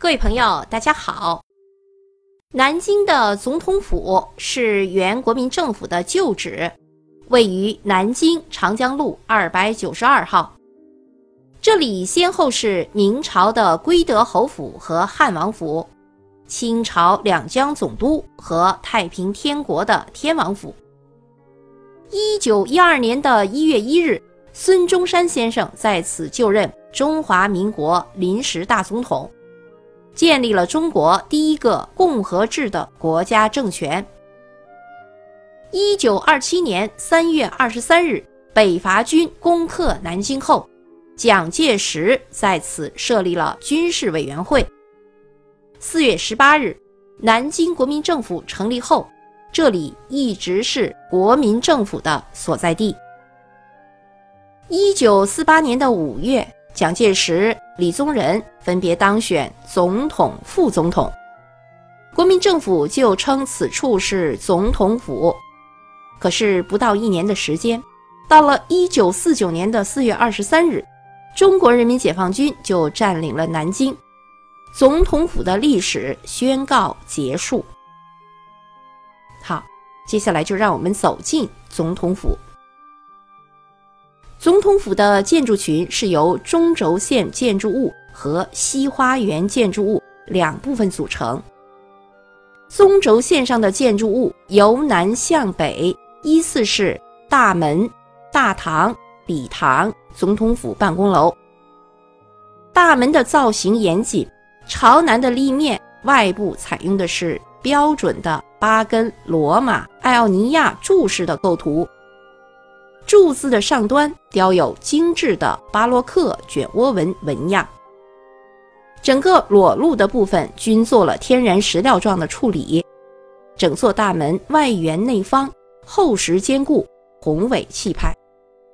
各位朋友，大家好。南京的总统府是原国民政府的旧址，位于南京长江路二百九十二号。这里先后是明朝的归德侯府和汉王府，清朝两江总督和太平天国的天王府。一九一二年的一月一日，孙中山先生在此就任中华民国临时大总统。建立了中国第一个共和制的国家政权。一九二七年三月二十三日，北伐军攻克南京后，蒋介石在此设立了军事委员会。四月十八日，南京国民政府成立后，这里一直是国民政府的所在地。一九四八年的五月。蒋介石、李宗仁分别当选总统、副总统，国民政府就称此处是总统府。可是不到一年的时间，到了一九四九年的四月二十三日，中国人民解放军就占领了南京，总统府的历史宣告结束。好，接下来就让我们走进总统府。总统府的建筑群是由中轴线建筑物和西花园建筑物两部分组成。中轴线上的建筑物由南向北依次是大门、大堂、礼堂、总统府办公楼。大门的造型严谨，朝南的立面外部采用的是标准的巴根、罗马、艾奥尼亚柱式的构图。柱子的上端雕有精致的巴洛克卷涡纹纹样，整个裸露的部分均做了天然石料状的处理。整座大门外圆内方，厚实坚固，宏伟气派，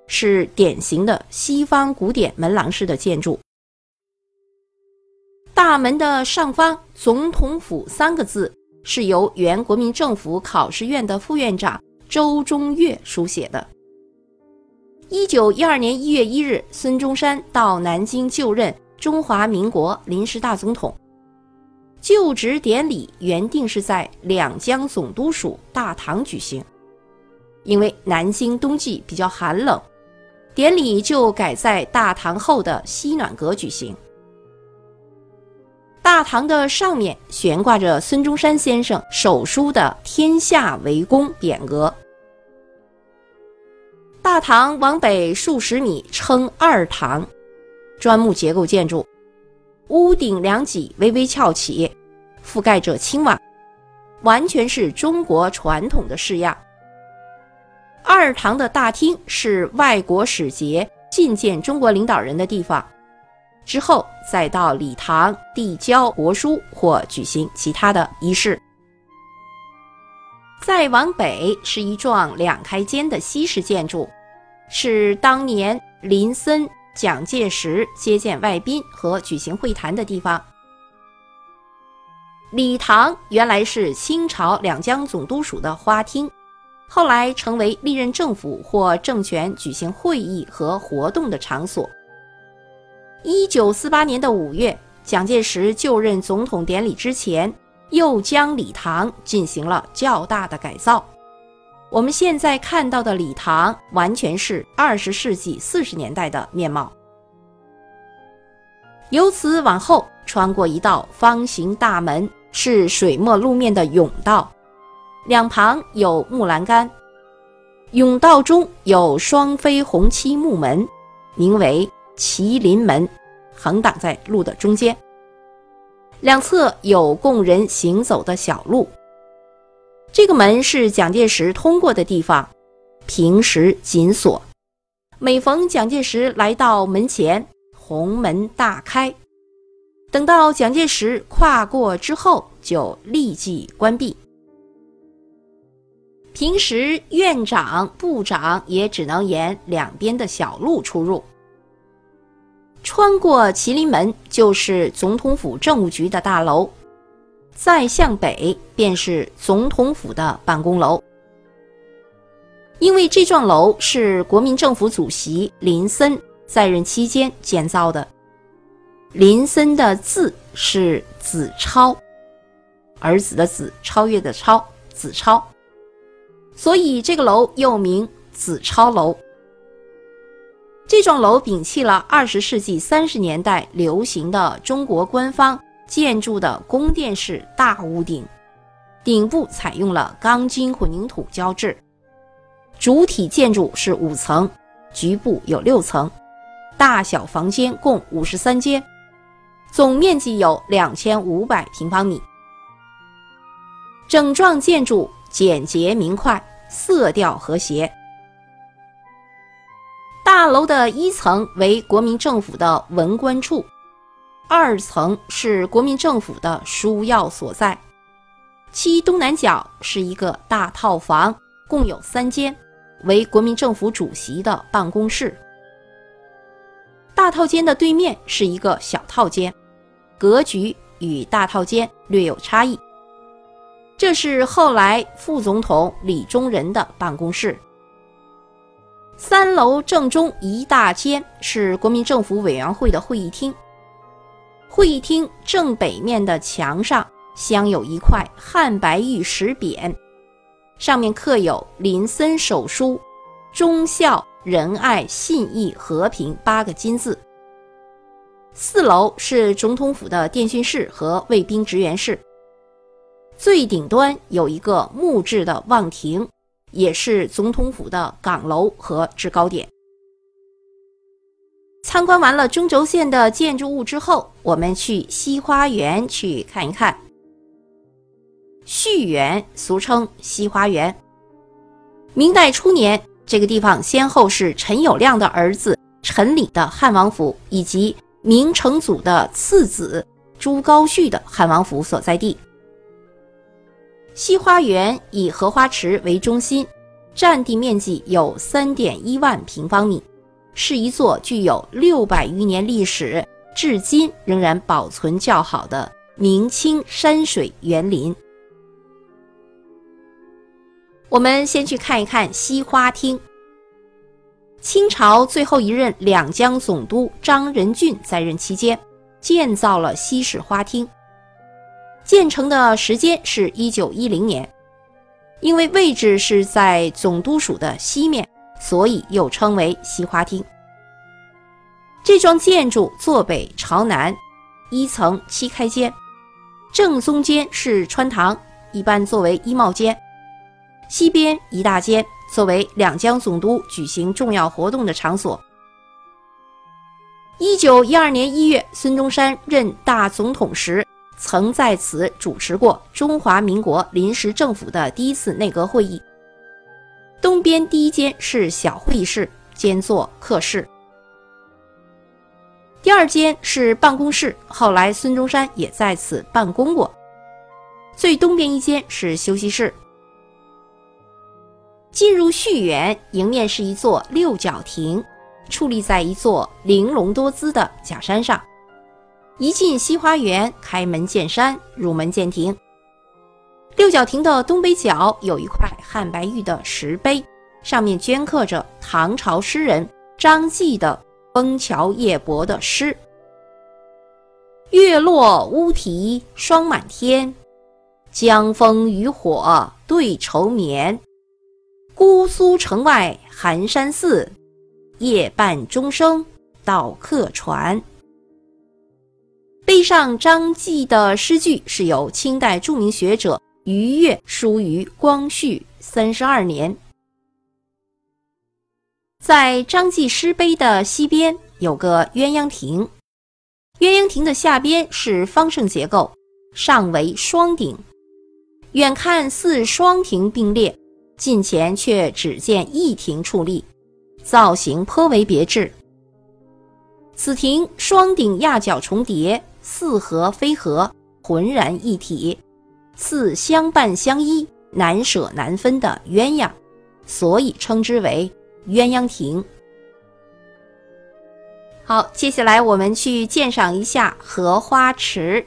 是典型的西方古典门廊式的建筑。大门的上方“总统府”三个字是由原国民政府考试院的副院长周中岳书写的。一九一二年一月一日，孙中山到南京就任中华民国临时大总统。就职典礼原定是在两江总督署大堂举行，因为南京冬季比较寒冷，典礼就改在大堂后的西暖阁举行。大堂的上面悬挂着孙中山先生手书的“天下为公”匾额。大堂往北数十米称二堂，砖木结构建筑，屋顶两脊微微翘起，覆盖着青瓦，完全是中国传统的式样。二堂的大厅是外国使节觐见中国领导人的地方，之后再到礼堂递交国书或举行其他的仪式。再往北是一幢两开间的西式建筑。是当年林森、蒋介石接见外宾和举行会谈的地方。礼堂原来是清朝两江总督署的花厅，后来成为历任政府或政权举行会议和活动的场所。一九四八年的五月，蒋介石就任总统典礼之前，又将礼堂进行了较大的改造。我们现在看到的礼堂完全是二十世纪四十年代的面貌。由此往后，穿过一道方形大门，是水墨路面的甬道，两旁有木栏杆。甬道中有双飞红漆木门，名为麒麟门，横挡在路的中间。两侧有供人行走的小路。这个门是蒋介石通过的地方，平时紧锁。每逢蒋介石来到门前，红门大开；等到蒋介石跨过之后，就立即关闭。平时院长、部长也只能沿两边的小路出入。穿过麒麟门，就是总统府政务局的大楼。再向北便是总统府的办公楼，因为这幢楼是国民政府主席林森在任期间建造的。林森的字是子超，儿子的子，超越的超，子超，所以这个楼又名子超楼。这幢楼摒弃了二十世纪三十年代流行的中国官方建筑的宫殿式大屋顶，顶部采用了钢筋混凝土浇制，主体建筑是五层，局部有六层，大小房间共五十三间。总面积有两千五百平方米，整幢建筑简洁明快，色调和谐。大楼的一层为国民政府的文官处，二层是国民政府的书要所在，其东南角是一个大套房，共有三间，为国民政府主席的办公室。大套间的对面是一个小套间，格局与大套间略有差异。这是后来副总统李宗仁的办公室。三楼正中一大间是国民政府委员会的会议厅。会议厅正北面的墙上镶有一块汉白玉石匾，上面刻有林森手书“忠孝”。仁爱、信义、和平八个金字。四楼是总统府的电讯室和卫兵职员室。最顶端有一个木质的望亭，也是总统府的岗楼和制高点。参观完了中轴线的建筑物之后，我们去西花园去看一看。旭园俗称西花园，明代初年。这个地方先后是陈友谅的儿子陈礼的汉王府，以及明成祖的次子朱高煦的汉王府所在地。西花园以荷花池为中心，占地面积有三点一万平方米，是一座具有六百余年历史，至今仍然保存较好的明清山水园林。我们先去看一看西花厅。清朝最后一任两江总督张仁俊在任期间，建造了西式花厅。建成的时间是一九一零年，因为位置是在总督署的西面，所以又称为西花厅。这幢建筑坐北朝南，一层七开间，正中间是穿堂，一般作为衣帽间。西边一大间作为两江总督举行重要活动的场所。一九一二年一月，孙中山任大总统时，曾在此主持过中华民国临时政府的第一次内阁会议。东边第一间是小会议室，兼作客室。第二间是办公室，后来孙中山也在此办公过。最东边一间是休息室。进入序园，迎面是一座六角亭，矗立在一座玲珑多姿的假山上。一进西花园，开门见山，入门见亭。六角亭的东北角有一块汉白玉的石碑，上面镌刻着唐朝诗人张继的《枫桥夜泊》的诗：“月落乌啼霜满天，江枫渔火对愁眠。”姑苏城外寒山寺，夜半钟声到客船。碑上张继的诗句是由清代著名学者于越书于光绪三十二年。在张继诗碑的西边有个鸳鸯亭，鸳鸯亭的下边是方正结构，上为双顶，远看似双亭并列。近前却只见一亭矗立，造型颇为别致。此亭双顶压角重叠，似合非合，浑然一体，似相伴相依、难舍难分的鸳鸯，所以称之为鸳鸯亭。好，接下来我们去鉴赏一下荷花池。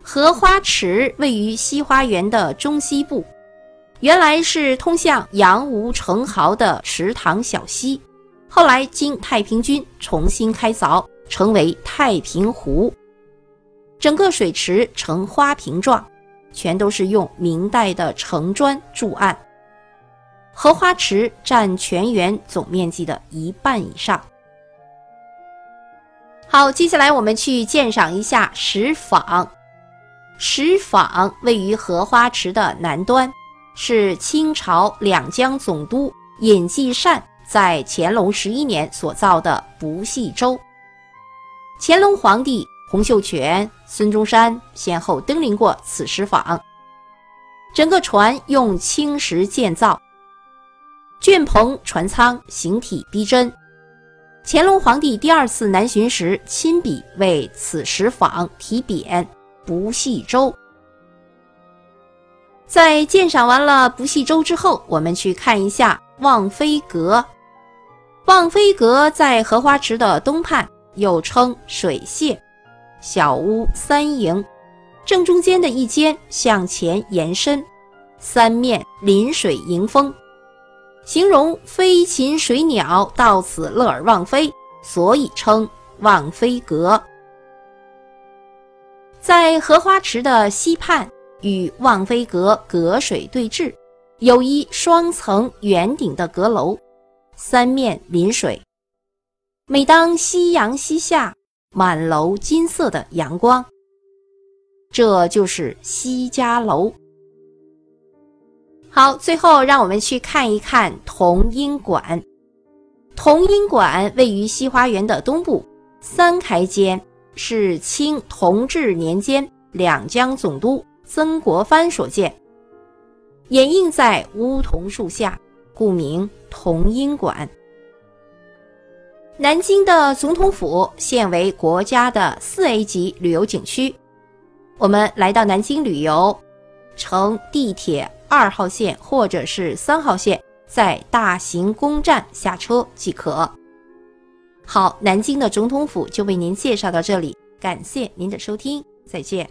荷花池位于西花园的中西部。原来是通向杨吴城壕的池塘小溪，后来经太平军重新开凿，成为太平湖。整个水池呈花瓶状，全都是用明代的城砖筑岸。荷花池占全园总面积的一半以上。好，接下来我们去鉴赏一下石舫。石舫位于荷花池的南端，是清朝两江总督尹继善在乾隆十一年所造的不系舟。乾隆皇帝洪秀全、孙中山先后登临过此石舫。整个船用青石建造。卷棚船舱形体逼真，乾隆皇帝第二次南巡时亲笔为此石舫题匾“不系舟”。在鉴赏完了不系舟之后，我们去看一下望飞阁。望飞阁在荷花池的东畔，又称水榭，小屋三营，正中间的一间向前延伸，三面临水迎风。形容飞禽水鸟到此乐而忘飞，所以称望飞阁。在荷花池的西畔，与望飞阁隔水对峙，有一双层圆顶的阁楼，三面临水。每当夕阳西下，满楼金色的阳光，这就是西家楼。好，最后让我们去看一看同音馆。同音馆位于西花园的东部，三开间，是清同治年间两江总督曾国藩所建，掩映在梧桐树下，故名同音馆。南京的总统府现为国家的四 A 级旅游景区。我们来到南京旅游，乘地铁。二号线或者是三号线，在大行宫站下车即可。好，南京的总统府就为您介绍到这里，感谢您的收听，再见。